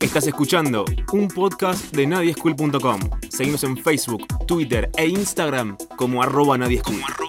Estás escuchando un podcast de nadieschool.com. Seguimos en Facebook, Twitter e Instagram como arroba nadieschool.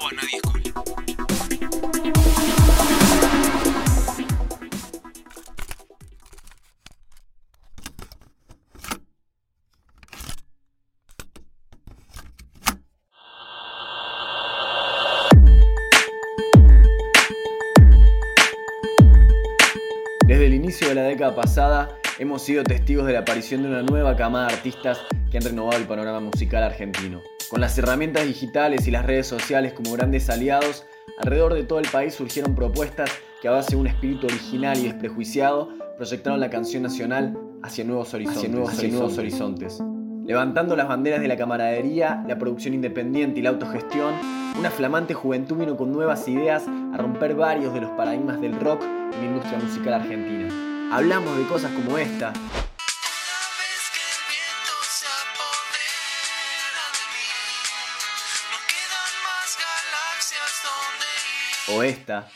Década pasada hemos sido testigos de la aparición de una nueva camada de artistas que han renovado el panorama musical argentino. Con las herramientas digitales y las redes sociales como grandes aliados, alrededor de todo el país surgieron propuestas que a base de un espíritu original y desprejuiciado proyectaron la canción nacional hacia nuevos horizontes. Hacia nuevos, hacia nuevos horizontes. Levantando las banderas de la camaradería, la producción independiente y la autogestión, una flamante juventud vino con nuevas ideas a romper varios de los paradigmas del rock en la industria musical argentina. Hablamos de cosas como esta. O esta.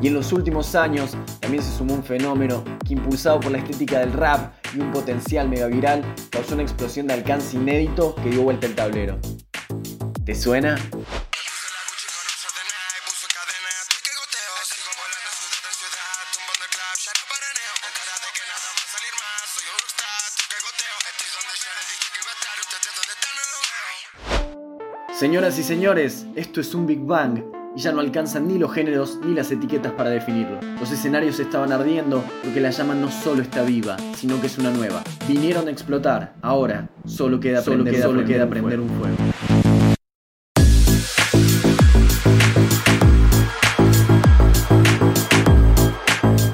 Y en los últimos años también se sumó un fenómeno que impulsado por la estética del rap y un potencial mega viral causó una explosión de alcance inédito que dio vuelta el tablero. ¿Te suena? Señoras y señores, esto es un Big Bang y ya no alcanzan ni los géneros ni las etiquetas para definirlo. Los escenarios estaban ardiendo porque la llama no solo está viva, sino que es una nueva. Vinieron a explotar, ahora solo queda solo prender, queda, solo queda un prender un fuego.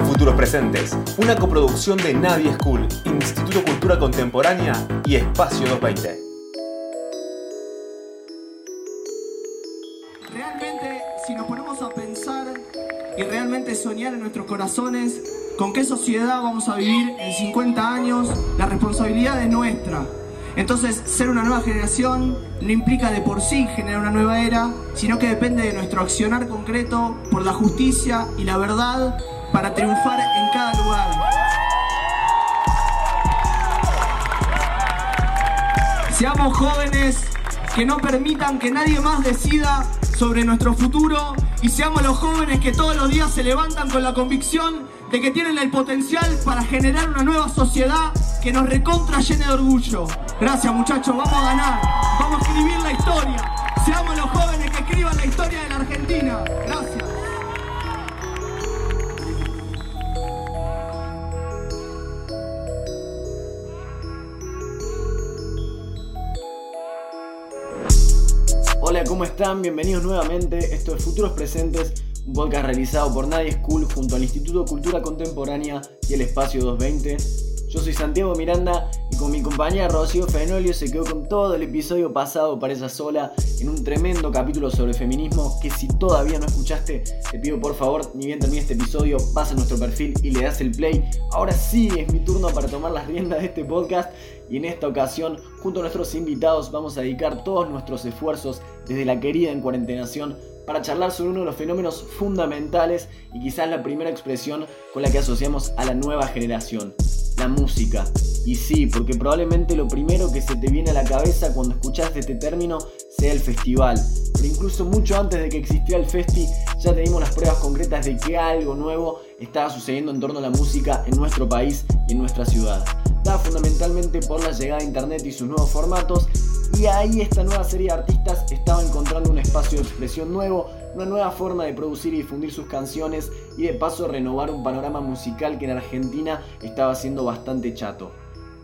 Futuros Presentes, una coproducción de Nadie School, Instituto Cultura Contemporánea y Espacio 220. Soñar en nuestros corazones con qué sociedad vamos a vivir en 50 años, la responsabilidad es nuestra. Entonces, ser una nueva generación no implica de por sí generar una nueva era, sino que depende de nuestro accionar concreto por la justicia y la verdad para triunfar en cada lugar. Seamos jóvenes que no permitan que nadie más decida sobre nuestro futuro y seamos los jóvenes que todos los días se levantan con la convicción de que tienen el potencial para generar una nueva sociedad que nos recontra llene de orgullo. Gracias muchachos, vamos a ganar, vamos a escribir la historia. Seamos los jóvenes que escriban la historia de la Argentina. Gracias. ¿Cómo están? Bienvenidos nuevamente. Esto es Futuros Presentes, un podcast realizado por Nadie School junto al Instituto Cultura Contemporánea y el Espacio 220. Yo soy Santiago Miranda y con mi compañera Rocío Fenolio se quedó con todo el episodio pasado para ella sola en un tremendo capítulo sobre feminismo que si todavía no escuchaste, te pido por favor, ni bien termine este episodio, vas a nuestro perfil y le das el play. Ahora sí es mi turno para tomar las riendas de este podcast y en esta ocasión, junto a nuestros invitados, vamos a dedicar todos nuestros esfuerzos desde la querida en cuarentenación para charlar sobre uno de los fenómenos fundamentales y quizás la primera expresión con la que asociamos a la nueva generación, la música. Y sí, porque probablemente lo primero que se te viene a la cabeza cuando escuchas este término sea el festival. Pero incluso mucho antes de que existiera el festi, ya teníamos las pruebas concretas de que algo nuevo estaba sucediendo en torno a la música en nuestro país y en nuestra ciudad. Fundamentalmente por la llegada de internet y sus nuevos formatos, y ahí esta nueva serie de artistas estaba encontrando un espacio de expresión nuevo, una nueva forma de producir y difundir sus canciones y de paso renovar un panorama musical que en Argentina estaba siendo bastante chato.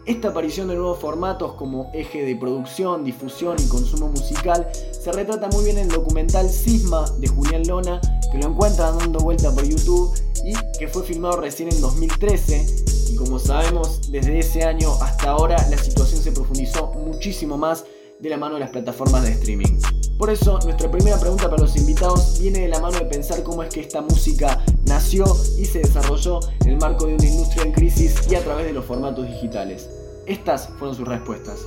Esta aparición de nuevos formatos como eje de producción, difusión y consumo musical se retrata muy bien en el documental Sisma de Julián Lona, que lo encuentran dando vuelta por YouTube y que fue filmado recién en 2013. Como sabemos, desde ese año hasta ahora la situación se profundizó muchísimo más de la mano de las plataformas de streaming. Por eso, nuestra primera pregunta para los invitados viene de la mano de pensar cómo es que esta música nació y se desarrolló en el marco de una industria en crisis y a través de los formatos digitales. Estas fueron sus respuestas.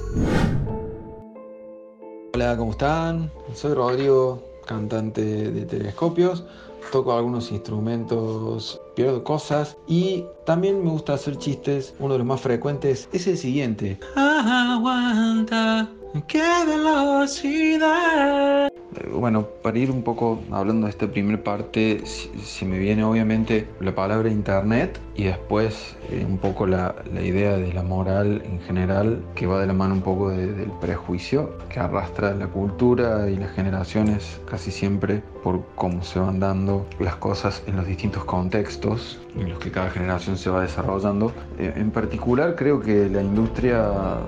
Hola, ¿cómo están? Soy Rodrigo, cantante de Telescopios. Toco algunos instrumentos, pierdo cosas y también me gusta hacer chistes. Uno de los más frecuentes es el siguiente. Aguanta, qué velocidad. Bueno, para ir un poco hablando de esta primera parte, se me viene obviamente la palabra internet y después eh, un poco la, idea de la moral en general, que va de la mano un poco del prejuicio que arrastra la cultura y las generaciones casi siempre por cómo se van dando las cosas en los distintos contextos en los que cada generación se va desarrollando. Eh, en particular creo que la industria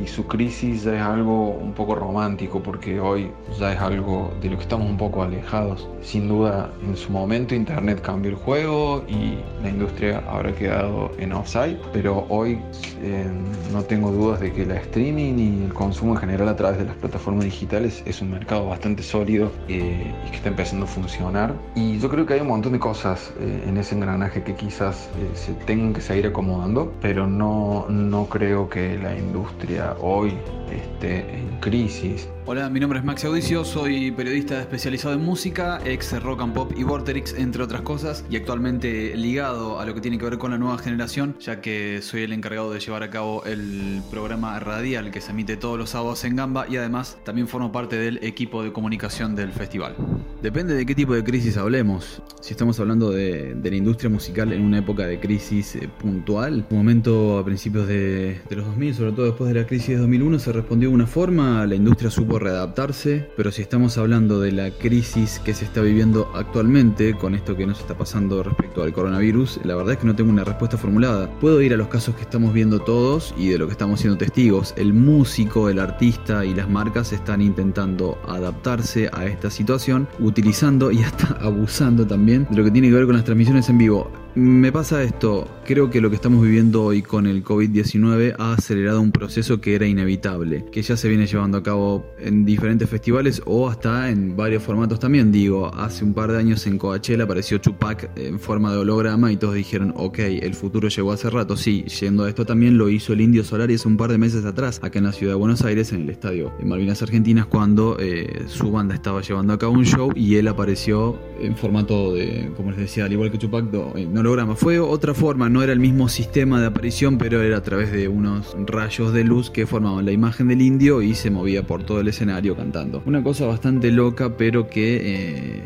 y su crisis ya es algo un poco romántico porque hoy ya es algo de lo que estamos un poco alejados. Sin duda, en su momento Internet cambió el juego y la industria habrá quedado en offside, pero hoy eh, no tengo dudas de que la streaming y el consumo en general a través de las plataformas digitales es un mercado bastante sólido eh, y que está empezando a funcionar. Y yo creo que hay un montón de cosas eh, en ese engranaje que quizás se tengan que seguir acomodando, pero no, no creo que la industria hoy esté en crisis. Hola, mi nombre es Max Audicio, soy periodista especializado en música, ex rock and pop y Vorterix, entre otras cosas, y actualmente ligado a lo que tiene que ver con la nueva generación, ya que soy el encargado de llevar a cabo el programa radial que se emite todos los sábados en Gamba y además también formo parte del equipo de comunicación del festival. Depende de qué tipo de crisis hablemos. Si estamos hablando de, la industria musical en una época de crisis eh, puntual, un momento a principios de, de los 2000, sobre todo después de la crisis de 2001, se respondió de una forma, la industria supo readaptarse, pero si estamos hablando de la crisis que se está viviendo actualmente, con esto que nos está pasando respecto al coronavirus, la verdad es que no tengo una respuesta formulada. Puedo ir a los casos que estamos viendo todos y de lo que estamos siendo testigos. El músico, el artista y las marcas están intentando adaptarse a esta situación, utilizando y hasta abusando también de lo que tiene que ver con las transmisiones en vivo. Me pasa esto, creo que lo que estamos viviendo hoy con el COVID-19 ha acelerado un proceso que era inevitable, que ya se viene llevando a cabo en diferentes festivales o hasta en varios formatos también. Digo, hace un par de años en Coachella apareció Chupac en forma de holograma y todos dijeron, ok, el futuro llegó hace rato. Sí, yendo a esto también lo hizo el Indio Solaris un par de meses atrás, acá en la ciudad de Buenos Aires, en el estadio de Malvinas Argentinas, cuando eh, su banda estaba llevando a cabo un show y él apareció en formato de, como les decía, al igual que Chupac, no, Fue otra forma, no era el mismo sistema de aparición, pero era a través de unos rayos de luz que formaban la imagen del indio y se movía por todo el escenario cantando. Una cosa bastante loca, pero que... Eh,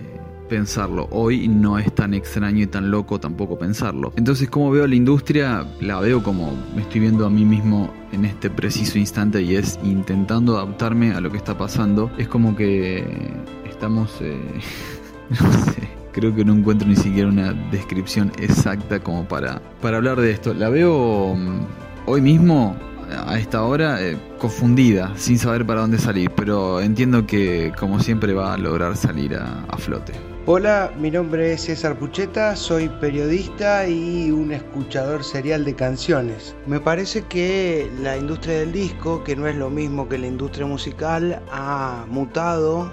pensarlo. Hoy no es tan extraño y tan loco tampoco pensarlo. Entonces, como veo la industria? La veo como me estoy viendo a mí mismo en este preciso instante y es intentando adaptarme a lo que está pasando. Es como que estamos... Eh, no sé creo que no encuentro ni siquiera una descripción exacta como para, para hablar de esto. La veo mm, hoy mismo, a esta hora, eh, confundida, sin saber para dónde salir, pero entiendo que como siempre va a lograr salir a flote. Hola, mi nombre es César Pucheta, soy periodista y un escuchador serial de canciones. Me parece que la industria del disco, que no es lo mismo que la industria musical, ha mutado eh,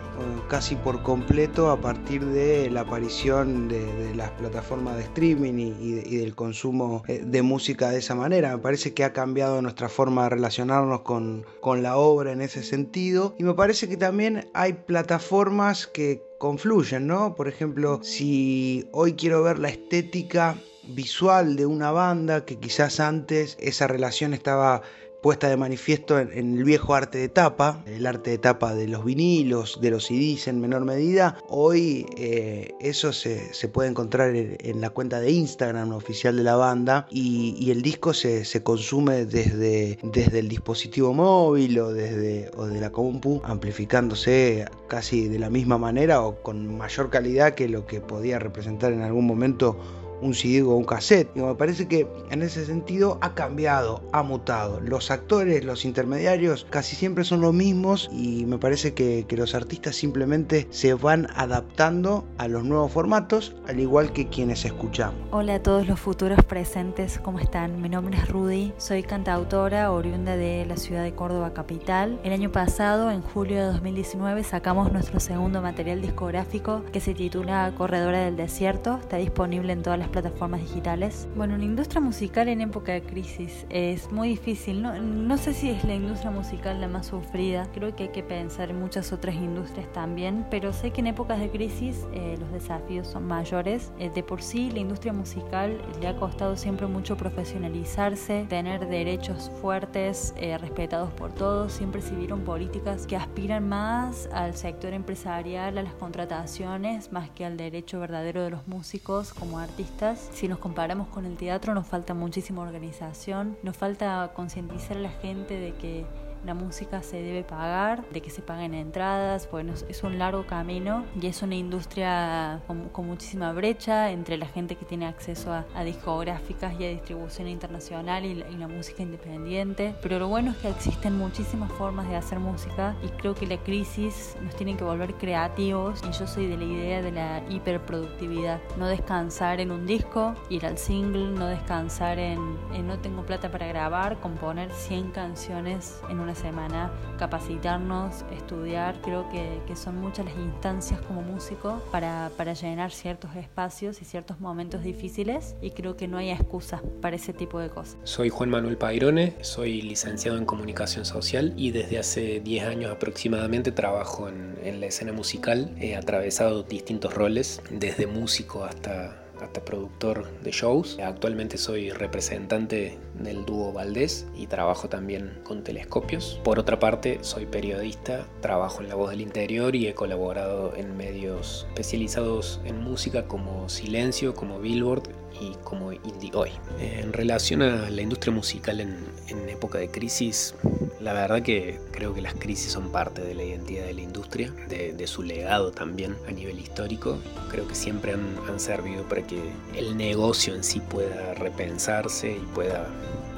casi por completo a partir de la aparición de, las plataformas de streaming y, del consumo eh, de música de esa manera. Me parece que ha cambiado nuestra forma de relacionarnos con, con la obra en ese sentido y me parece que también hay plataformas que confluyen, ¿no? Por ejemplo, si hoy quiero ver la estética visual de una banda que quizás antes esa relación estaba puesta de manifiesto en, el viejo arte de tapa, el arte de tapa de los vinilos, de los CDs en menor medida. Hoy eh, eso se, puede encontrar en, la cuenta de Instagram oficial de la banda y, el disco se, consume desde, desde el dispositivo móvil o desde o de la compu, amplificándose casi de la misma manera o con mayor calidad que lo que podía representar en algún momento un CD o un cassette. Y me parece que en ese sentido ha cambiado, ha mutado. Los actores, los intermediarios casi siempre son los mismos y me parece que, que los artistas simplemente se van adaptando a los nuevos formatos, al igual que quienes escuchamos. Hola a todos los futuros presentes, ¿cómo están? Mi nombre es Rudy, soy cantautora oriunda de la ciudad de Córdoba capital. El año pasado, en julio de 2019, sacamos nuestro segundo material discográfico que se titula Corredora del Desierto. Está disponible en todas las plataformas digitales. Bueno, la industria musical en época de crisis es muy difícil. No, no sé si es la industria musical la más sufrida. Creo que hay que pensar en muchas otras industrias también, pero sé que en épocas de crisis eh, los desafíos son mayores. Eh, de por sí, la industria musical le ha costado siempre mucho profesionalizarse, tener derechos fuertes, eh, respetados por todos. Siempre se vieron políticas que aspiran más al sector empresarial, a las contrataciones, más que al derecho verdadero de los músicos como artistas. Si nos comparamos con el teatro, nos falta muchísima organización, nos falta concientizar a la gente de que la música se debe pagar, de que se paguen entradas, bueno, es un largo camino y es una industria con, muchísima brecha entre la gente que tiene acceso a, discográficas y a distribución internacional y la, música independiente. Pero lo bueno es que existen muchísimas formas de hacer música y creo que la crisis nos tiene que volver creativos y yo soy de la idea de la hiperproductividad. No descansar en un disco, ir al single, no descansar en, en no tengo plata para grabar, componer 100 canciones en una semana, capacitarnos, estudiar, creo que, que son muchas las instancias como músico para, para, llenar ciertos espacios y ciertos momentos difíciles y creo que no hay excusa para ese tipo de cosas. Soy Juan Manuel Pairone, soy licenciado en comunicación social y desde hace 10 años aproximadamente trabajo en, en la escena musical, he atravesado distintos roles, desde músico hasta hasta productor de shows. Actualmente soy representante del dúo Valdés y trabajo también con telescopios. Por otra parte, soy periodista, trabajo en La Voz del Interior y he colaborado en medios especializados en música como Silencio, como Billboard y como Indie Hoy. En relación a la industria musical en, época de crisis, la verdad que creo que las crisis son parte de la identidad de la industria, de, su legado también a nivel histórico. Creo que siempre han, han servido para que el negocio en sí pueda repensarse y pueda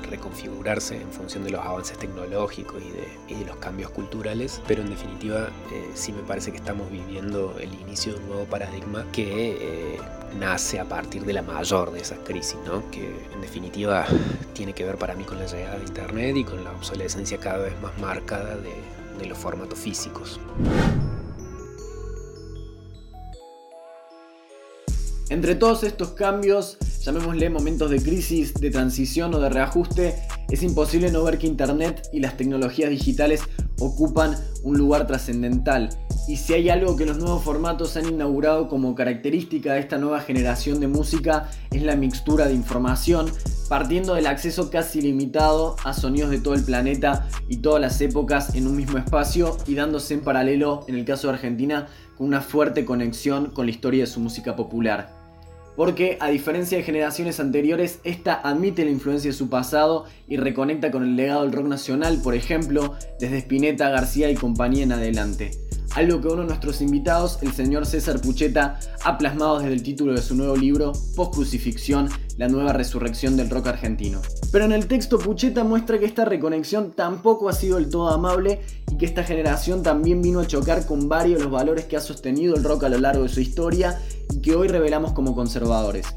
reconfigurarse en función de los avances tecnológicos y de, los cambios culturales, pero en definitiva eh, sí me parece que estamos viviendo el inicio de un nuevo paradigma que eh, nace a partir de la mayor de esas crisis, ¿no? que en definitiva tiene que ver para mí con la llegada de Internet y con la obsolescencia cada vez más marcada de, de los formatos físicos. Entre todos estos cambios, llamémosle momentos de crisis, de transición o de reajuste, es imposible no ver que Internet y las tecnologías digitales ocupan un lugar trascendental. Y si hay algo que los nuevos formatos han inaugurado como característica de esta nueva generación de música, es la mixtura de información, partiendo del acceso casi ilimitado a sonidos de todo el planeta y todas las épocas en un mismo espacio y dándose en paralelo, en el caso de Argentina, con una fuerte conexión con la historia de su música popular. Porque, a diferencia de generaciones anteriores, esta admite la influencia de su pasado y reconecta con el legado del rock nacional, por ejemplo, desde Spinetta, García y compañía en adelante algo que uno de nuestros invitados, el señor César Pucheta, ha plasmado desde el título de su nuevo libro, Post Crucifixión, la nueva resurrección del rock argentino. Pero en el texto Pucheta muestra que esta reconexión tampoco ha sido del todo amable y que esta generación también vino a chocar con varios de los valores que ha sostenido el rock a lo largo de su historia y que hoy revelamos como conservadores.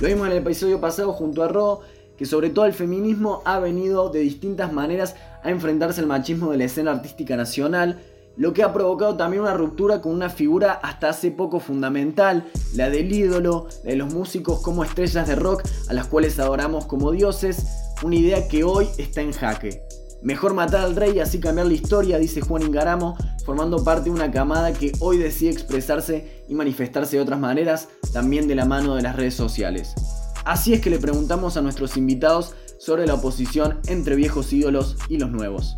Lo vimos en el episodio pasado junto a Ro, que sobre todo el feminismo ha venido de distintas maneras a enfrentarse al machismo de la escena artística nacional, lo que ha provocado también una ruptura con una figura hasta hace poco fundamental, la del ídolo, de los músicos como estrellas de rock a las cuales adoramos como dioses, una idea que hoy está en jaque. Mejor matar al rey y así cambiar la historia, dice Juan Ingaramo, formando parte de una camada que hoy decide expresarse y manifestarse de otras maneras, también de la mano de las redes sociales. Así es que le preguntamos a nuestros invitados sobre la oposición entre viejos ídolos y los nuevos.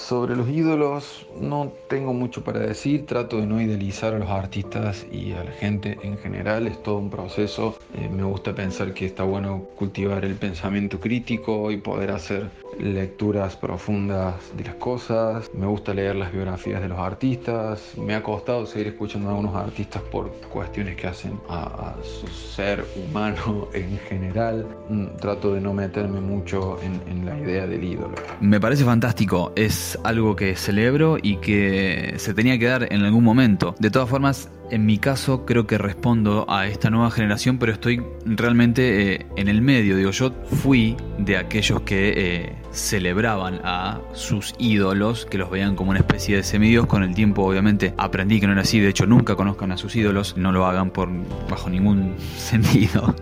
Sobre los ídolos no tengo mucho para decir, trato de no idealizar a los artistas y a la gente en general, es todo un proceso. Eh, me gusta pensar que está bueno cultivar el pensamiento crítico y poder hacer lecturas profundas de las cosas. Me gusta leer las biografías de los artistas. Me ha costado seguir escuchando a algunos artistas por cuestiones que hacen a, su ser humano en general. Mm, trato de no meterme mucho en, en la idea del ídolo. Me parece fantástico. Es algo que celebro y que se tenía que dar en algún momento. De todas formas, en mi caso creo que respondo a esta nueva generación, pero estoy realmente eh, en el medio. Digo, yo fui de aquellos que eh, celebraban a sus ídolos, que los veían como una especie de semidios. Con el tiempo, obviamente, aprendí que no era así. De hecho, nunca conozcan a sus ídolos, no lo hagan por bajo ningún sentido.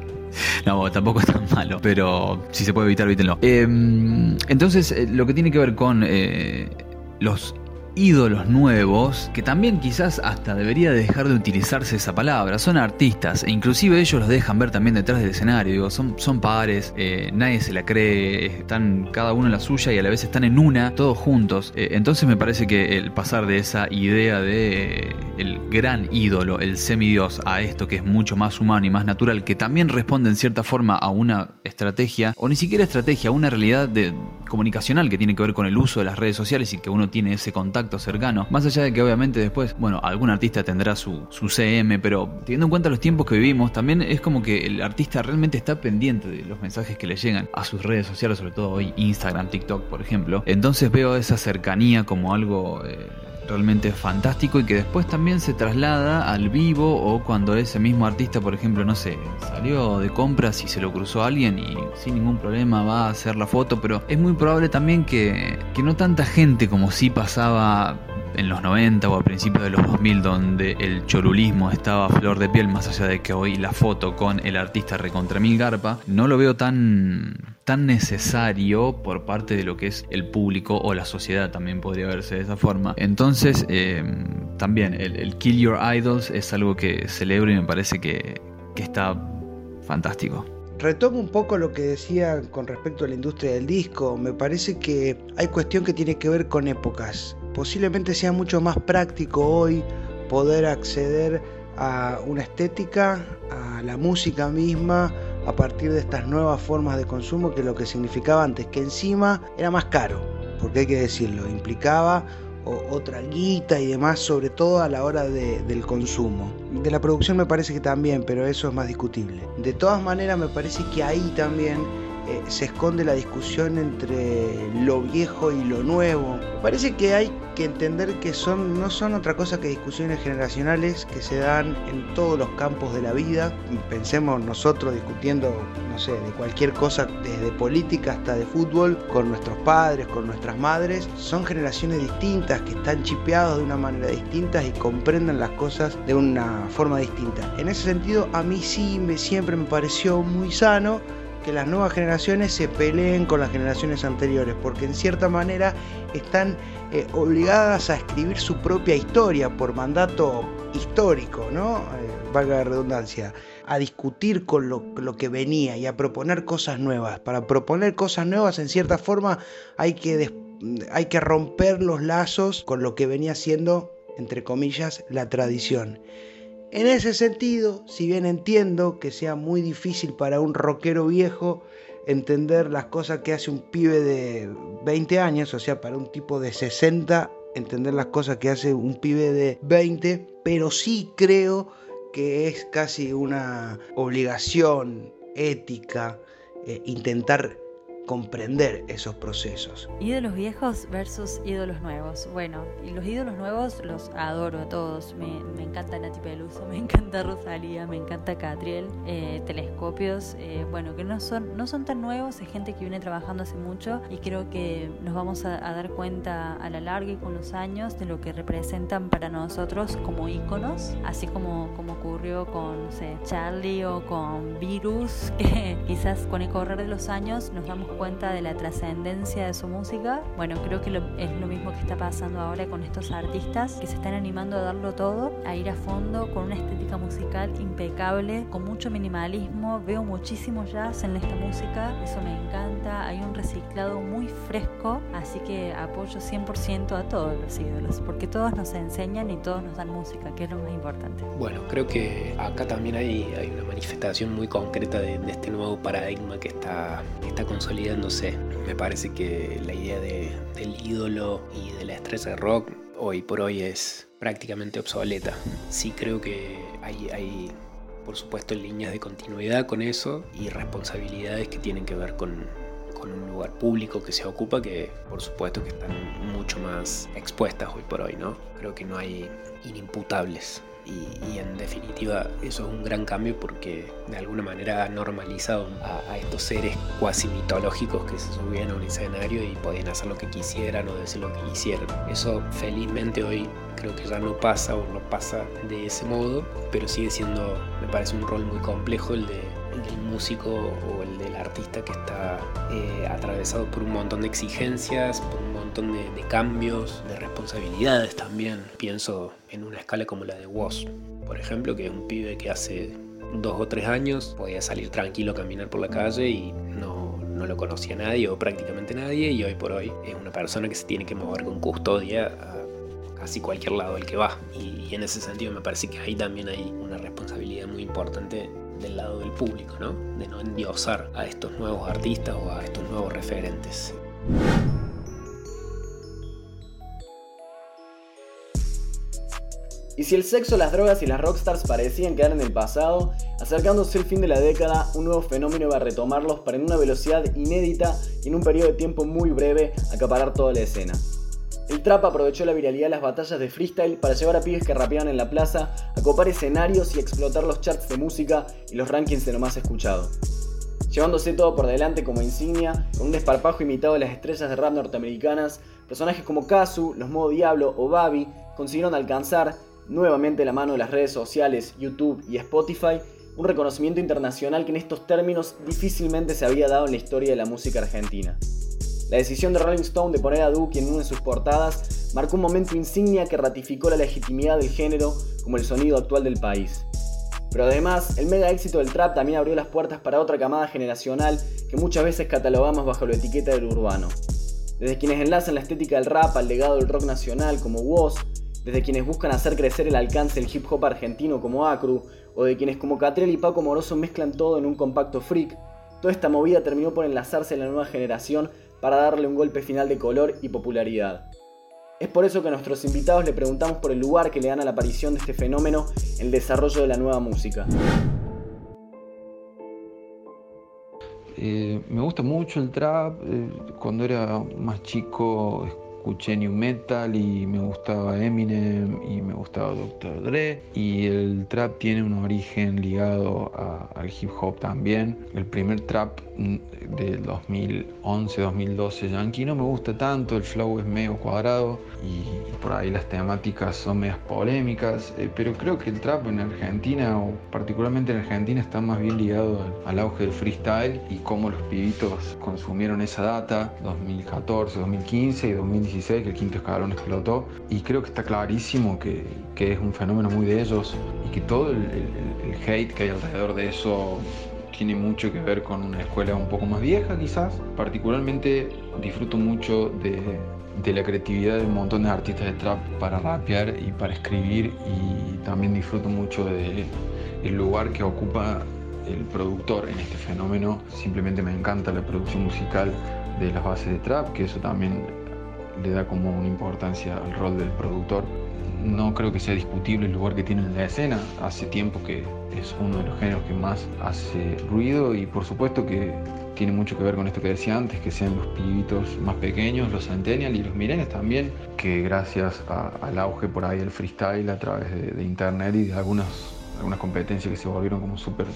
No, tampoco es tan malo, pero si se puede evitar, evítenlo. Em, entonces, eh, lo que tiene que ver con los ídolos nuevos, que también quizás hasta debería dejar de utilizarse esa palabra, son artistas, e inclusive ellos los dejan ver también detrás del escenario, digo, son, son pares, eh, nadie se la cree, están cada uno en la suya y a la vez están en una, todos juntos. Eh, entonces me parece que el pasar de esa idea de eh, el gran ídolo, el semidios, a esto que es mucho más humano y más natural, que también responde en cierta forma a una estrategia, o ni siquiera estrategia, a una realidad de, comunicacional que tiene que ver con el uso de las redes sociales y que uno tiene ese contacto cercano. Más allá de que obviamente después, bueno, algún artista tendrá su, su CM, pero teniendo en cuenta los tiempos que vivimos, también es como que el artista realmente está pendiente de los mensajes que le llegan a sus redes sociales, sobre todo hoy Instagram, TikTok, por ejemplo. Entonces veo esa cercanía como algo... Eh, realmente fantástico y que después también se traslada al vivo o cuando ese mismo artista, por ejemplo, no sé, salió de compras y se lo cruzó a alguien y sin ningún problema va a hacer la foto, pero es muy probable también que, que no tanta gente como si pasaba en los 90 o a principios de los 2000 donde el cholulismo estaba a flor de piel, más allá de que hoy la foto con el artista recontra mil garpa, no lo veo tan, tan necesario por parte de lo que es el público o la sociedad, también podría verse de esa forma. Entonces, eh, también el, Kill Your Idols es algo que celebro y me parece que, que está fantástico. Retomo un poco lo que decía con respecto a la industria del disco. Me parece que hay cuestión que tiene que ver con épocas posiblemente sea mucho más práctico hoy poder acceder a una estética, a la música misma, a partir de estas nuevas formas de consumo que lo que significaba antes, que encima era más caro, porque hay que decirlo, implicaba otra guita y demás, sobre todo a la hora del consumo. De la producción me parece que también, pero eso es más discutible. De todas maneras me parece que ahí también eh, se esconde la discusión entre lo viejo y lo nuevo. Parece que hay que entender que son, no son otra cosa que discusiones generacionales que se dan en todos los campos de la vida. Pensemos nosotros discutiendo, no sé, de cualquier cosa, desde política hasta de fútbol, con nuestros padres, con nuestras madres. Son generaciones distintas que están chipeados de una manera distinta y comprenden las cosas de una forma distinta. En ese sentido, a mí sí me, siempre me pareció muy sano que las nuevas generaciones se peleen con las generaciones anteriores, porque en cierta manera están eh, obligadas a escribir su propia historia por mandato histórico, ¿no? Eh, valga la redundancia, a discutir con lo, lo, que venía y a proponer cosas nuevas. Para proponer cosas nuevas, en cierta forma, hay que, hay que romper los lazos con lo que venía siendo, entre comillas, la tradición. En ese sentido, si bien entiendo que sea muy difícil para un rockero viejo entender las cosas que hace un pibe de 20 años, o sea, para un tipo de 60 entender las cosas que hace un pibe de 20, pero sí creo que es casi una obligación ética eh, intentar comprender esos procesos. Ídolos viejos versus ídolos nuevos. Bueno, y los ídolos nuevos los adoro a todos. Me, me encanta Nati Peluso, me encanta Rosalía, me encanta Catriel, eh, Telescopios. Eh, bueno, que no son, no son tan nuevos, es gente que viene trabajando hace mucho y creo que nos vamos a, dar cuenta a la larga y con los años de lo que representan para nosotros como íconos, así como, como ocurrió con Charlie o con Virus, que quizás con el correr de los años nos damos cuenta de la trascendencia de su música. Bueno, creo que es lo mismo que está pasando ahora con estos artistas que se están animando a darlo todo, a ir a fondo con una estética musical impecable, con mucho minimalismo. Veo muchísimo jazz en esta música, eso me encanta. Hay un reciclado muy fresco, así que apoyo 100% a todos los ídolos, porque todos nos enseñan y todos nos dan música, que es lo más importante. Bueno, creo que acá también hay, hay una manifestación muy concreta de, este nuevo paradigma que está, que está consolidado me parece que la idea del ídolo y de la estrella de rock hoy por hoy es prácticamente obsoleta. Sí creo que hay, hay, por supuesto, líneas de continuidad con eso y responsabilidades que tienen que ver con, con un lugar público que se ocupa que por supuesto que están mucho más expuestas hoy por hoy, ¿no? Creo que no hay inimputables. Y, en definitiva eso es un gran cambio porque de alguna manera ha normalizado a, estos seres cuasi mitológicos que se subían a un escenario y podían hacer lo que quisieran o decir lo que quisieran. Eso felizmente hoy creo que ya no pasa o no pasa de ese modo, pero sigue siendo, me parece un rol muy complejo el de del músico o el del artista que está eh, atravesado por un montón de exigencias, por un montón de, cambios, de responsabilidades también. Pienso en una escala como la de Woz, por ejemplo, que es un pibe que hace dos o tres años podía salir tranquilo a caminar por la calle y no, no lo conocía nadie o prácticamente nadie y hoy por hoy es una persona que se tiene que mover con custodia a casi cualquier lado al que va y, y en ese sentido me parece que ahí también hay una responsabilidad muy importante del lado del público, ¿no? De no endiosar a estos nuevos artistas o a estos nuevos referentes. Y si el sexo, las drogas y las rockstars parecían quedar en el pasado, acercándose el fin de la década, un nuevo fenómeno va a retomarlos para en una velocidad inédita y en un periodo de tiempo muy breve acaparar toda la escena. El trap aprovechó la viralidad de las batallas de freestyle para llevar a pibes que rapeaban en la plaza a copar escenarios y explotar los charts de música y los rankings de lo más escuchado. Llevándose todo por delante como insignia, con un desparpajo imitado de las estrellas de rap norteamericanas, personajes como Kazu, Los Modo Diablo o Babi consiguieron alcanzar, nuevamente la mano de las redes sociales, YouTube y Spotify, un reconocimiento internacional que en estos términos difícilmente se había dado en la historia de la música argentina. La decisión de Rolling Stone de poner a Duke en una de sus portadas marcó un momento insignia que ratificó la legitimidad del género como el sonido actual del país. Pero además, el mega éxito del trap también abrió las puertas para otra camada generacional que muchas veces catalogamos bajo la etiqueta del urbano. Desde quienes enlazan la estética del rap al legado del rock nacional como Woz, desde quienes buscan hacer crecer el alcance del hip hop argentino como Acru, o de quienes como Catrell y Paco Moroso mezclan todo en un compacto freak, toda esta movida terminó por enlazarse en la nueva generación para darle un golpe final de color y popularidad. Es por eso que a nuestros invitados le preguntamos por el lugar que le dan a la aparición de este fenómeno en el desarrollo de la nueva música. Eh, me gusta mucho el trap. Eh, cuando era más chico escuché New Metal y me gustaba Eminem y me gustaba Dr. Dre. Y el trap tiene un origen ligado al hip hop también. El primer trap del 2011-2012 Yankee no me gusta tanto, el flow es medio cuadrado y por ahí las temáticas son medias polémicas, eh, pero creo que el trap en Argentina o particularmente en Argentina está más bien ligado al, auge del freestyle y cómo los pibitos consumieron esa data 2014, 2015 y 2016 que el quinto escalón explotó. Y creo que está clarísimo que, que es un fenómeno muy de ellos y que todo el hate que hay alrededor de eso tiene mucho que ver con una escuela un poco más vieja quizás. Particularmente disfruto mucho de, la creatividad de un montón de artistas de trap para rapear y para escribir y también disfruto mucho el lugar que ocupa el productor en este fenómeno. Simplemente me encanta la producción musical de las bases de trap, que eso también le da como una importancia al rol del productor. No creo que sea discutible el lugar que tiene en la escena. Hace tiempo que es uno de los géneros que más hace ruido y por supuesto que tiene mucho que ver con esto que decía antes, que sean los pibitos más pequeños, los centennials y los mirenes también, que gracias al auge por ahí del freestyle a través de, internet y de algunas, algunas competencias que se volvieron como súper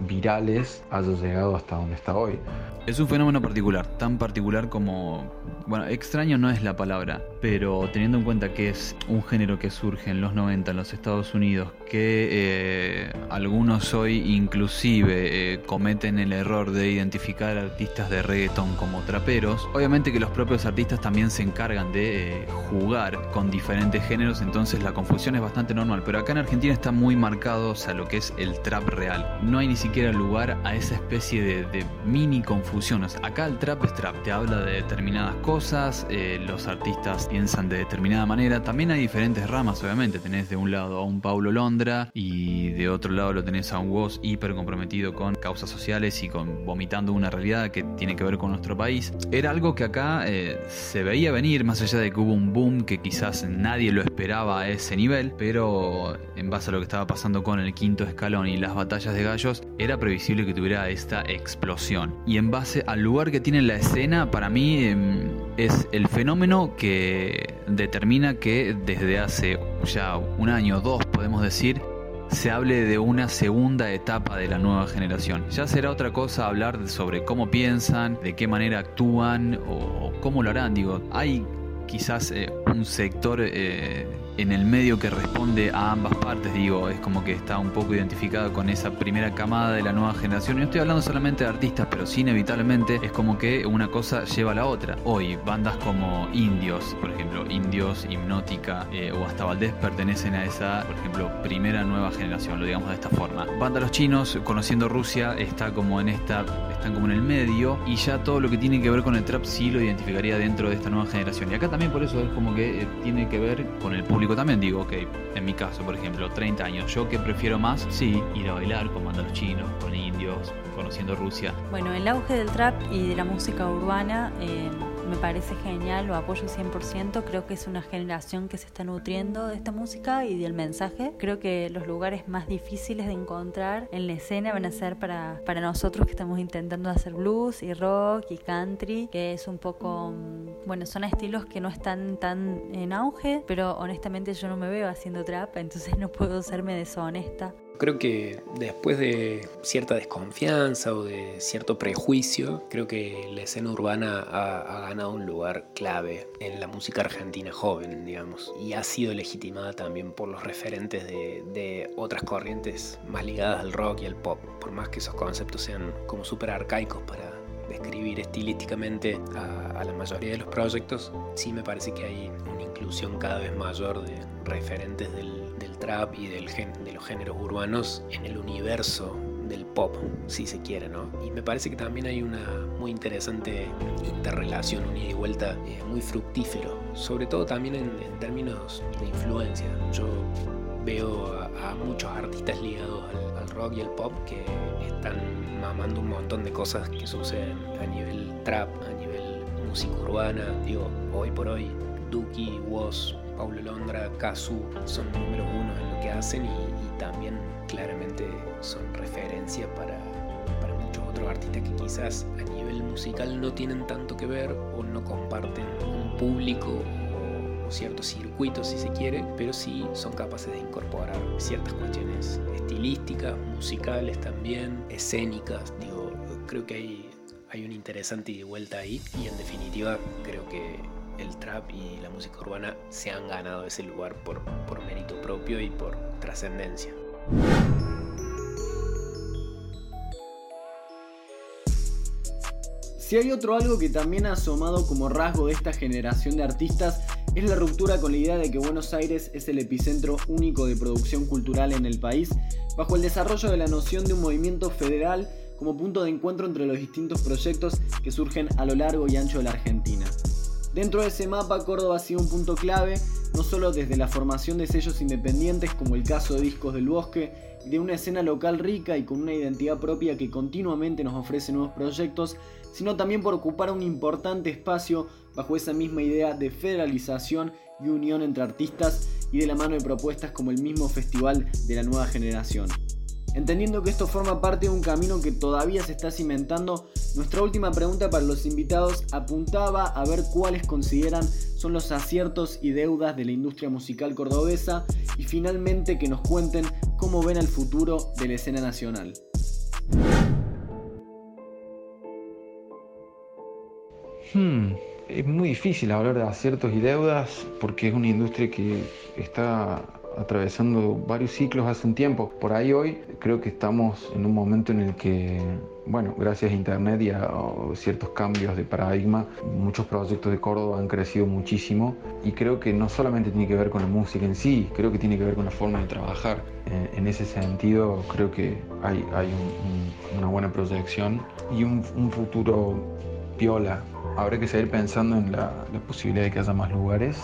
virales haya llegado hasta donde está hoy. Es un fenómeno particular, tan particular como... Bueno, extraño no es la palabra, pero teniendo en cuenta que es un género que surge en los 90 en los Estados Unidos, que eh, algunos hoy inclusive eh, cometen el error de identificar artistas de reggaeton como traperos, obviamente que los propios artistas también se encargan de eh, jugar con diferentes géneros, entonces la confusión es bastante normal, pero acá en Argentina está muy marcado, o sea, lo que es el trap real. No hay ni siquiera lugar a esa especie de, mini confusiones. Acá el trap es trap, te habla de determinadas cosas, los artistas piensan de determinada manera. También hay diferentes ramas, obviamente. Tenés de un lado a un Paulo Londra y de otro lado lo tenés a un Woz hiper comprometido con causas sociales y con vomitando una realidad que tiene que ver con nuestro país. Era algo que acá eh, se veía venir, más allá de que hubo un boom que quizás nadie lo esperaba a ese nivel, pero en base a lo que estaba pasando con el quinto escalón y las batallas de gallos, era previsible que tuviera esta explosión. Y en base al lugar que tiene la escena, para mí em, es el fenómeno que determina que desde hace ya un año o dos, podemos decir, se hable de una segunda etapa de la nueva generación. Ya será otra cosa hablar sobre cómo piensan, de qué manera actúan o, cómo lo harán. Digo, hay quizás eh, un sector eh, en el medio que responde a ambas partes, digo, es como que está un poco identificado con esa primera camada de la nueva generación. No estoy hablando solamente de artistas, pero sí inevitablemente es como que una cosa lleva a la otra. Hoy, bandas como Indios, por ejemplo, Indios, Hipnótica eh, o hasta Valdés pertenecen a esa, por ejemplo, primera nueva generación, lo digamos de esta forma. Banda Los Chinos, conociendo Rusia, está como en esta, están como en el medio y ya todo lo que tiene que ver con el trap sí lo identificaría dentro de esta nueva generación. Y acá también por eso es como que eh, tiene que ver con el público también digo, ok, en mi caso, por ejemplo, 30 años, yo que prefiero más, sí, ir a bailar con bandas chinos, con indios, conociendo Rusia. Bueno, el auge del trap y de la música urbana... Eh me parece genial, lo apoyo 100%, creo que es una generación que se está nutriendo de esta música y del mensaje. Creo que los lugares más difíciles de encontrar en la escena van a ser para, para nosotros que estamos intentando hacer blues y rock y country, que es un poco, mm, bueno, son estilos que no están tan en auge, pero honestamente yo no me veo haciendo trap, entonces no puedo serme deshonesta. Creo que después de cierta desconfianza o de cierto prejuicio, creo que la escena urbana ha, ganado un lugar clave en la música argentina joven, digamos, y ha sido legitimada también por los referentes de, otras corrientes más ligadas al rock y al pop, por más que esos conceptos sean como súper arcaicos para describir estilísticamente a, a, la mayoría de los proyectos, sí me parece que hay una inclusión cada vez mayor de referentes del trap y del gen, de los géneros urbanos en el universo del pop, si se quiere, ¿no? Y me parece que también hay una muy interesante interrelación, un ida y vuelta eh, muy fructífero, sobre todo también en, términos de influencia. Yo veo a, muchos artistas ligados al, rock y al pop que están mamando un montón de cosas que suceden a nivel trap, a nivel música urbana, digo, hoy por hoy, Duki, Woz, Paulo Londra, Kazu son números uno en lo que hacen y, también claramente son referencia para, para muchos otros artistas que quizás a nivel musical no tienen tanto que ver o no comparten un público o, ciertos circuitos si se quiere, pero sí son capaces de incorporar ciertas cuestiones estilísticas, musicales también, escénicas, digo, creo que hay, hay un interesante y vuelta ahí y en definitiva creo que el trap y la música urbana se han ganado ese lugar por, por mérito propio y por trascendencia. Si hay otro algo que también ha asomado como rasgo de esta generación de artistas es la ruptura con la idea de que Buenos Aires es el epicentro único de producción cultural en el país, bajo el desarrollo de la noción de un movimiento federal como punto de encuentro entre los distintos proyectos que surgen a lo largo y ancho de la Argentina. Dentro de ese mapa, Córdoba ha sido un punto clave, no solo desde la formación de sellos independientes como el caso de Discos del Bosque, y de una escena local rica y con una identidad propia que continuamente nos ofrece nuevos proyectos, sino también por ocupar un importante espacio bajo esa misma idea de federalización y unión entre artistas y de la mano de propuestas como el mismo Festival de la Nueva Generación. Entendiendo que esto forma parte de un camino que todavía se está cimentando, nuestra última pregunta para los invitados apuntaba a ver cuáles consideran son los aciertos y deudas de la industria musical cordobesa y finalmente que nos cuenten cómo ven el futuro de la escena nacional. Hmm, es muy difícil hablar de aciertos y deudas porque es una industria que está atravesando varios ciclos hace un tiempo. Por ahí hoy creo que estamos en un momento en el que, bueno, gracias a Internet y a ciertos cambios de paradigma, muchos proyectos de Córdoba han crecido muchísimo y creo que no solamente tiene que ver con la música en sí, creo que tiene que ver con la forma de trabajar. Eh, en ese sentido creo que hay, hay una buena proyección y un, futuro piola. Habrá que seguir pensando en la, la posibilidad de que haya más lugares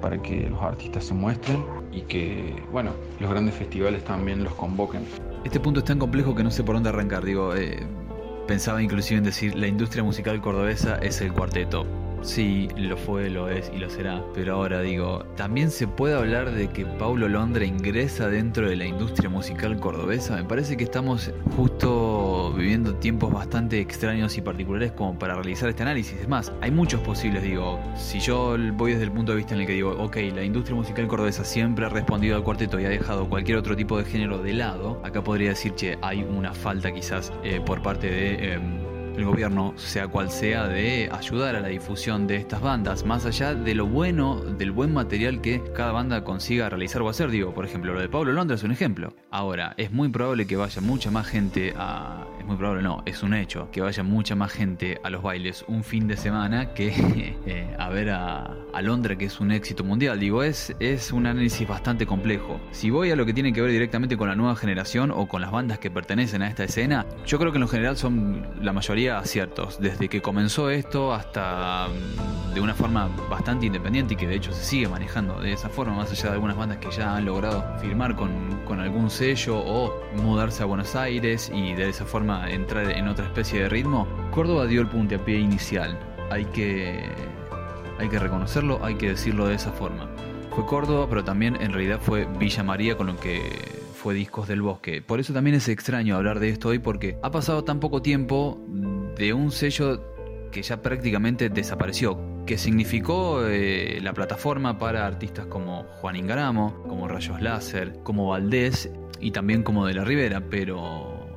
para que los artistas se muestren y que, bueno, los grandes festivales también los convoquen. Este punto es tan complejo que no sé por dónde arrancar. Digo, eh, pensaba inclusive en decir la industria musical cordobesa es el cuarteto. Sí, lo fue, lo es y lo será. Pero ahora digo, también se puede hablar de que Paulo Londra ingresa dentro de la industria musical cordobesa. Me parece que estamos justo viviendo tiempos bastante extraños y particulares como para realizar este análisis. Es más, hay muchos posibles, digo, si yo voy desde el punto de vista en el que digo, ok, la industria musical cordobesa siempre ha respondido al cuarteto y ha dejado cualquier otro tipo de género de lado, acá podría decir que hay una falta quizás eh, por parte de... Em, el gobierno, sea cual sea, de ayudar a la difusión de estas bandas, más allá de lo bueno, del buen material que cada banda consiga realizar o hacer. Digo, por ejemplo, lo de Pablo Londra es un ejemplo. Ahora, es muy probable que vaya mucha más gente a... Es muy probable, no, es un hecho, que vaya mucha más gente a los bailes un fin de semana que eh, a ver a, a, que es un éxito mundial. Digo, es, es un análisis bastante complejo. Si voy a lo que tiene que ver directamente con la nueva generación o con las bandas que pertenecen a esta escena, yo creo que en lo general son la mayoría aciertos, desde que comenzó esto hasta mm, de una forma bastante independiente y que de hecho se sigue manejando de esa forma, más allá de algunas bandas que ya han logrado firmar con, con algún sello o mudarse a Buenos Aires y de esa forma entrar en otra especie de ritmo, Córdoba dio el puntapié inicial. Hay que, hay que reconocerlo, hay que decirlo de esa forma. Fue Córdoba, pero también en realidad fue Villa María con lo que fue Discos del Bosque. Por eso también es extraño hablar de esto hoy porque ha pasado tan poco tiempo de un sello que ya prácticamente desapareció, que significó eh, la plataforma para artistas como Juan Ingaramo, como Rayos Láser, como Valdés y también como De la Rivera, pero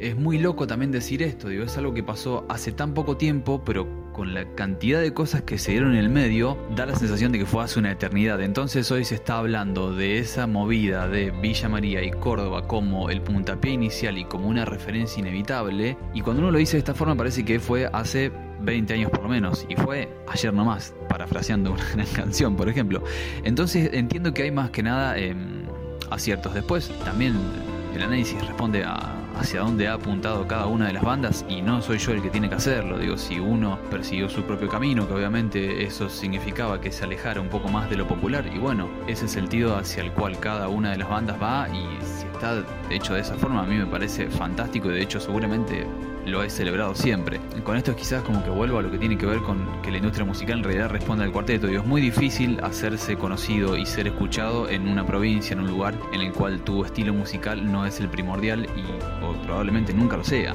es muy loco también decir esto, digo, es algo que pasó hace tan poco tiempo, pero con la cantidad de cosas que se dieron en el medio, da la sensación de que fue hace una eternidad. Entonces hoy se está hablando de esa movida de Villa María y Córdoba como el puntapié inicial y como una referencia inevitable. Y cuando uno lo dice de esta forma parece que fue hace 20 años por lo menos, y fue ayer nomás, parafraseando una gran canción, por ejemplo. Entonces entiendo que hay más que nada eh, aciertos. Después también el análisis responde a hacia dónde ha apuntado cada una de las bandas y no soy yo el que tiene que hacerlo. Digo, si uno persiguió su propio camino, que obviamente eso significaba que se alejara un poco más de lo popular, y bueno, ese sentido hacia el cual cada una de las bandas va y si está hecho de esa forma a mí me parece fantástico y de hecho seguramente lo he celebrado siempre. Con esto quizás como que vuelvo a lo que tiene que ver con que la industria musical en realidad responde al cuarteto. Digo, es muy difícil hacerse conocido y ser escuchado en una provincia, en un lugar en el cual tu estilo musical no es el primordial y o probablemente nunca lo sea.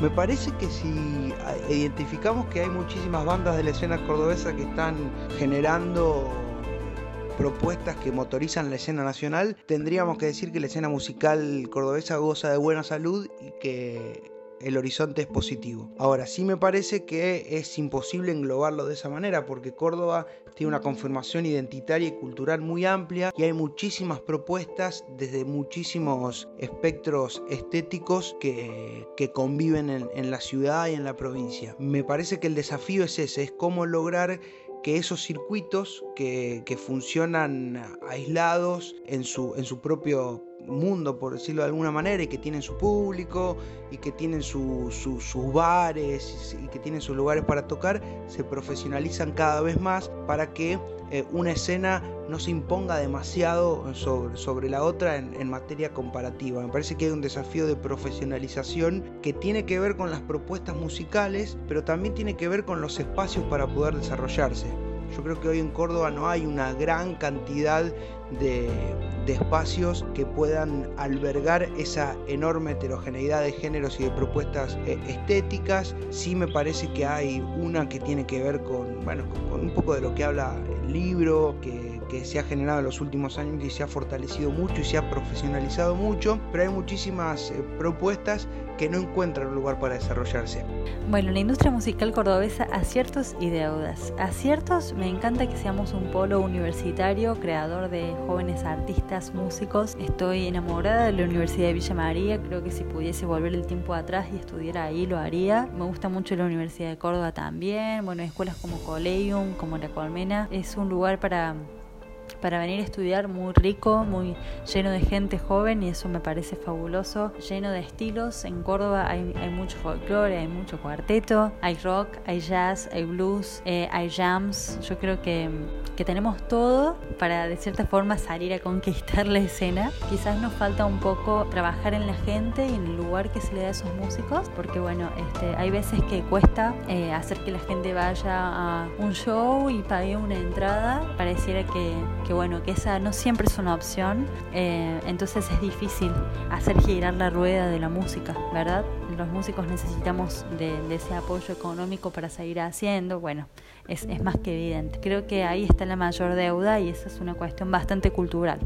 Me parece que si identificamos que hay muchísimas bandas de la escena cordobesa que están generando propuestas que motorizan la escena nacional, tendríamos que decir que la escena musical cordobesa goza de buena salud y que el horizonte es positivo. Ahora, sí me parece que es imposible englobarlo de esa manera porque Córdoba tiene una confirmación identitaria y cultural muy amplia y hay muchísimas propuestas desde muchísimos espectros estéticos que, conviven en, en la ciudad y en la provincia. Me parece que el desafío es ese, es cómo lograr que esos circuitos que, que, funcionan aislados en su, en su propio mundo, por decirlo de alguna manera, y que tienen su público, y que tienen sus bares, y que tienen sus lugares para tocar, se profesionalizan cada vez más para que eh, una escena no se imponga demasiado sobre, sobre la otra en, materia comparativa. Me parece que hay un desafío de profesionalización que tiene que ver con las propuestas musicales, pero también tiene que ver con los espacios para poder desarrollarse. Yo creo que hoy en Córdoba no hay una gran cantidad de, espacios que puedan albergar esa enorme heterogeneidad de géneros y de propuestas eh, estéticas. Sí me parece que hay una que tiene que ver con, bueno, con un poco de lo que habla el libro, que, que se ha generado en los últimos años y se ha fortalecido mucho y se ha profesionalizado mucho, pero hay muchísimas eh, propuestas que no encuentran un lugar para desarrollarse. Bueno, la industria musical cordobesa, aciertos y deudas. Aciertos, me encanta que seamos un polo universitario, creador de jóvenes artistas, músicos. Estoy enamorada de la Universidad de Villa María, creo que si pudiese volver el tiempo atrás y estudiar ahí lo haría. Me gusta mucho la Universidad de Córdoba también, bueno, escuelas como Colegium, como La Colmena, es un lugar para para venir a estudiar, muy rico, muy lleno de gente joven y eso me parece fabuloso, lleno de estilos. En Córdoba hay, mucho folclore, hay mucho cuarteto, hay rock, hay jazz, hay blues, eh, hay jams. Yo creo que, que tenemos todo para de cierta forma salir a conquistar la escena. Quizás nos falta un poco trabajar en la gente y en el lugar que se le da a esos músicos, porque bueno, este, hay veces que cuesta eh, hacer que la gente vaya a un show y pague una entrada. Pareciera que bueno, que esa no siempre es una opción, eh, entonces es difícil hacer girar la rueda de la música, ¿verdad? Los músicos necesitamos de, de ese apoyo económico para seguir haciendo, bueno, es, es más que evidente. Creo que ahí está la mayor deuda y esa es una cuestión bastante cultural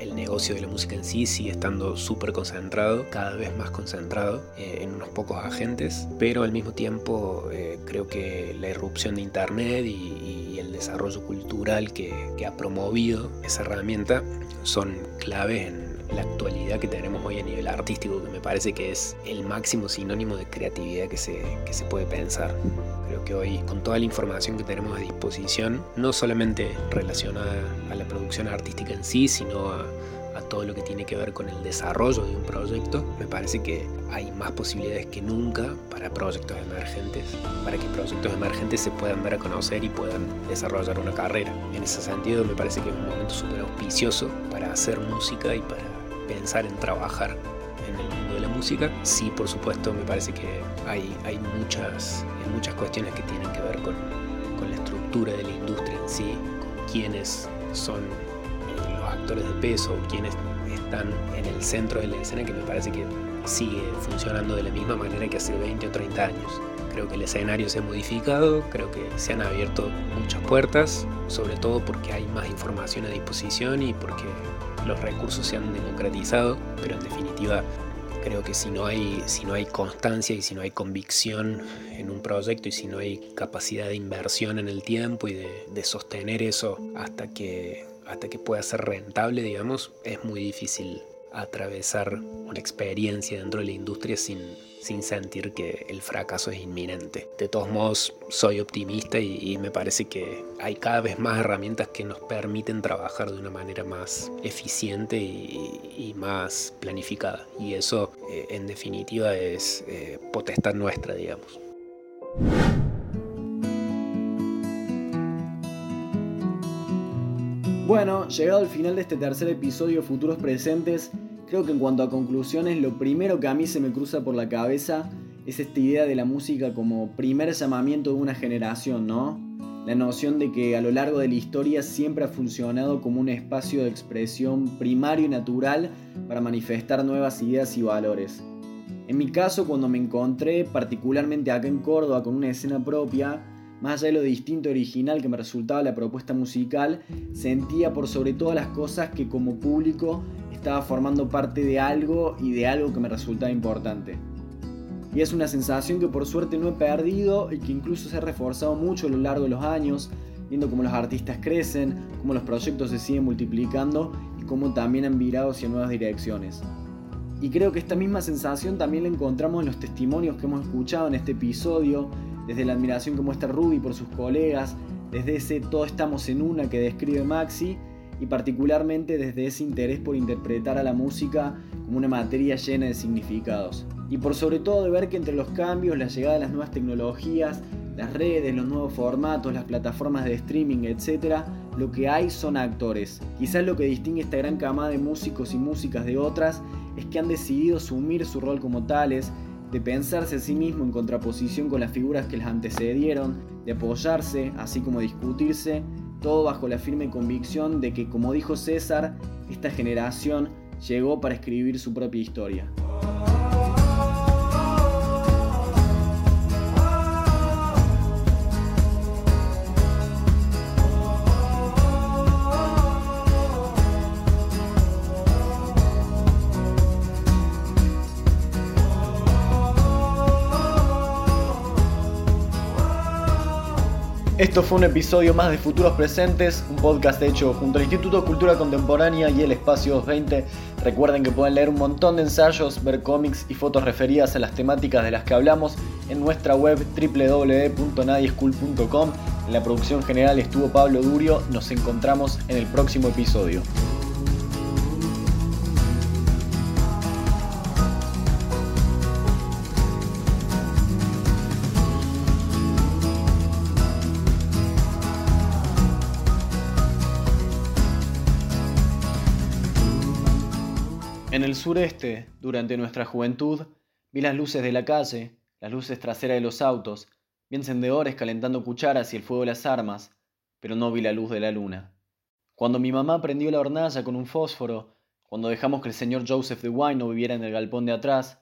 el negocio de la música en sí sigue estando súper concentrado, cada vez más concentrado eh, en unos pocos agentes, pero al mismo tiempo eh, creo que la irrupción de Internet y, el desarrollo cultural que, que, ha promovido esa herramienta son claves en la actualidad que tenemos hoy a nivel artístico, que me parece que es el máximo sinónimo de creatividad que se, que se puede pensar. Creo que hoy, con toda la información que tenemos a disposición, no solamente relacionada a la producción artística en sí, sino a, a todo lo que tiene que ver con el desarrollo de un proyecto, me parece que hay más posibilidades que nunca para proyectos emergentes, para que proyectos emergentes se puedan dar a conocer y puedan desarrollar una carrera. En ese sentido me parece que es un momento súper auspicioso para hacer música y para pensar en trabajar en el mundo de la música. Sí, por supuesto, me parece que hay, hay, muchas, muchas cuestiones que tienen que ver con, con la estructura de la industria en sí, con quiénes son los actores de peso, quiénes están en el centro de la escena, que me parece que sigue funcionando de la misma manera que hace 20 o 30 años. Creo que el escenario se ha modificado, creo que se han abierto muchas puertas, sobre todo porque hay más información a disposición y porque los recursos se han democratizado, pero en definitiva creo que si no hay, si no hay constancia y si no hay convicción en un proyecto y si no hay capacidad de inversión en el tiempo y de, sostener eso hasta que, hasta que pueda ser rentable, digamos, es muy difícil atravesar una experiencia dentro de la industria sin, sin sentir que el fracaso es inminente. De todos modos, soy optimista y, me parece que hay cada vez más herramientas que nos permiten trabajar de una manera más eficiente y, más planificada. Y eso, eh, en definitiva, es eh, potestad nuestra, digamos. Bueno, llegado al final de este tercer episodio Futuros Presentes, creo que en cuanto a conclusiones, lo primero que a mí se me cruza por la cabeza es esta idea de la música como primer llamamiento de una generación, ¿no? La noción de que a lo largo de la historia siempre ha funcionado como un espacio de expresión primario y natural para manifestar nuevas ideas y valores. En mi caso, cuando me encontré particularmente acá en Córdoba con una escena propia, más allá de lo distinto original que me resultaba la propuesta musical, sentía por sobre todas las cosas que como público estaba formando parte de algo y de algo que me resultaba importante. Y es una sensación que por suerte no he perdido y que incluso se ha reforzado mucho a lo largo de los años, viendo cómo los artistas crecen, cómo los proyectos se siguen multiplicando y cómo también han virado hacia nuevas direcciones. Y creo que esta misma sensación también la encontramos en los testimonios que hemos escuchado en este episodio desde la admiración que muestra Rudy por sus colegas, desde ese todo estamos en una que describe Maxi y particularmente desde ese interés por interpretar a la música como una materia llena de significados. Y por sobre todo de ver que entre los cambios, la llegada de las nuevas tecnologías, las redes, los nuevos formatos, las plataformas de streaming, etc., lo que hay son actores. Quizás lo que distingue esta gran camada de músicos y músicas de otras es que han decidido asumir su rol como tales, de pensarse a sí mismo en contraposición con las figuras que les antecedieron, de apoyarse, así como discutirse, todo bajo la firme convicción de que, como dijo César, esta generación llegó para escribir su propia historia. Esto fue un episodio más de Futuros Presentes, un podcast hecho junto al Instituto de Cultura Contemporánea y el Espacio 220. Recuerden que pueden leer un montón de ensayos, ver cómics y fotos referidas a las temáticas de las que hablamos en nuestra web www.nadieschool.com. En la producción general estuvo Pablo Durio. Nos encontramos en el próximo episodio. Sureste, durante nuestra juventud, vi las luces de la calle, las luces traseras de los autos, vi encendedores calentando cucharas y el fuego de las armas, pero no vi la luz de la luna. Cuando mi mamá prendió la hornalla con un fósforo, cuando dejamos que el señor Joseph de no viviera en el galpón de atrás,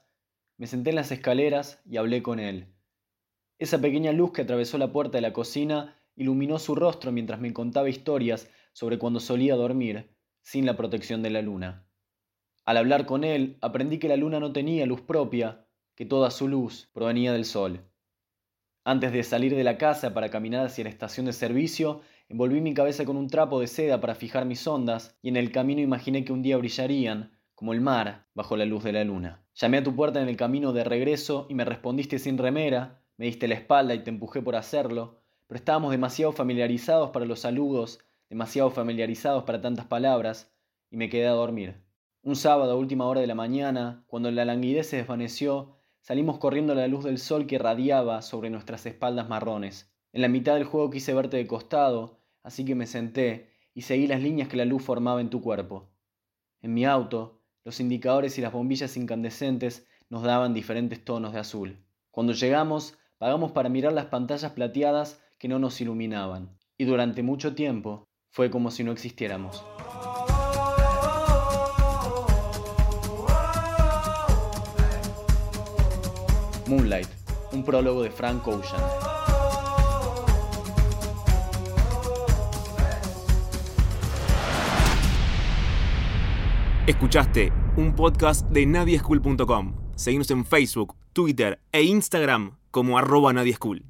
me senté en las escaleras y hablé con él. Esa pequeña luz que atravesó la puerta de la cocina iluminó su rostro mientras me contaba historias sobre cuando solía dormir, sin la protección de la luna. Al hablar con él, aprendí que la luna no tenía luz propia, que toda su luz provenía del sol. Antes de salir de la casa para caminar hacia la estación de servicio, envolví mi cabeza con un trapo de seda para fijar mis ondas y en el camino imaginé que un día brillarían, como el mar, bajo la luz de la luna. Llamé a tu puerta en el camino de regreso y me respondiste sin remera, me diste la espalda y te empujé por hacerlo, pero estábamos demasiado familiarizados para los saludos, demasiado familiarizados para tantas palabras, y me quedé a dormir. Un sábado a última hora de la mañana, cuando la languidez se desvaneció, salimos corriendo a la luz del sol que radiaba sobre nuestras espaldas marrones. En la mitad del juego quise verte de costado, así que me senté y seguí las líneas que la luz formaba en tu cuerpo. En mi auto, los indicadores y las bombillas incandescentes nos daban diferentes tonos de azul. Cuando llegamos, pagamos para mirar las pantallas plateadas que no nos iluminaban, y durante mucho tiempo fue como si no existiéramos. Moonlight, un prólogo de Frank Ocean. Escuchaste un podcast de nadieschool.com. Seguimos en Facebook, Twitter e Instagram como arroba nadieschool.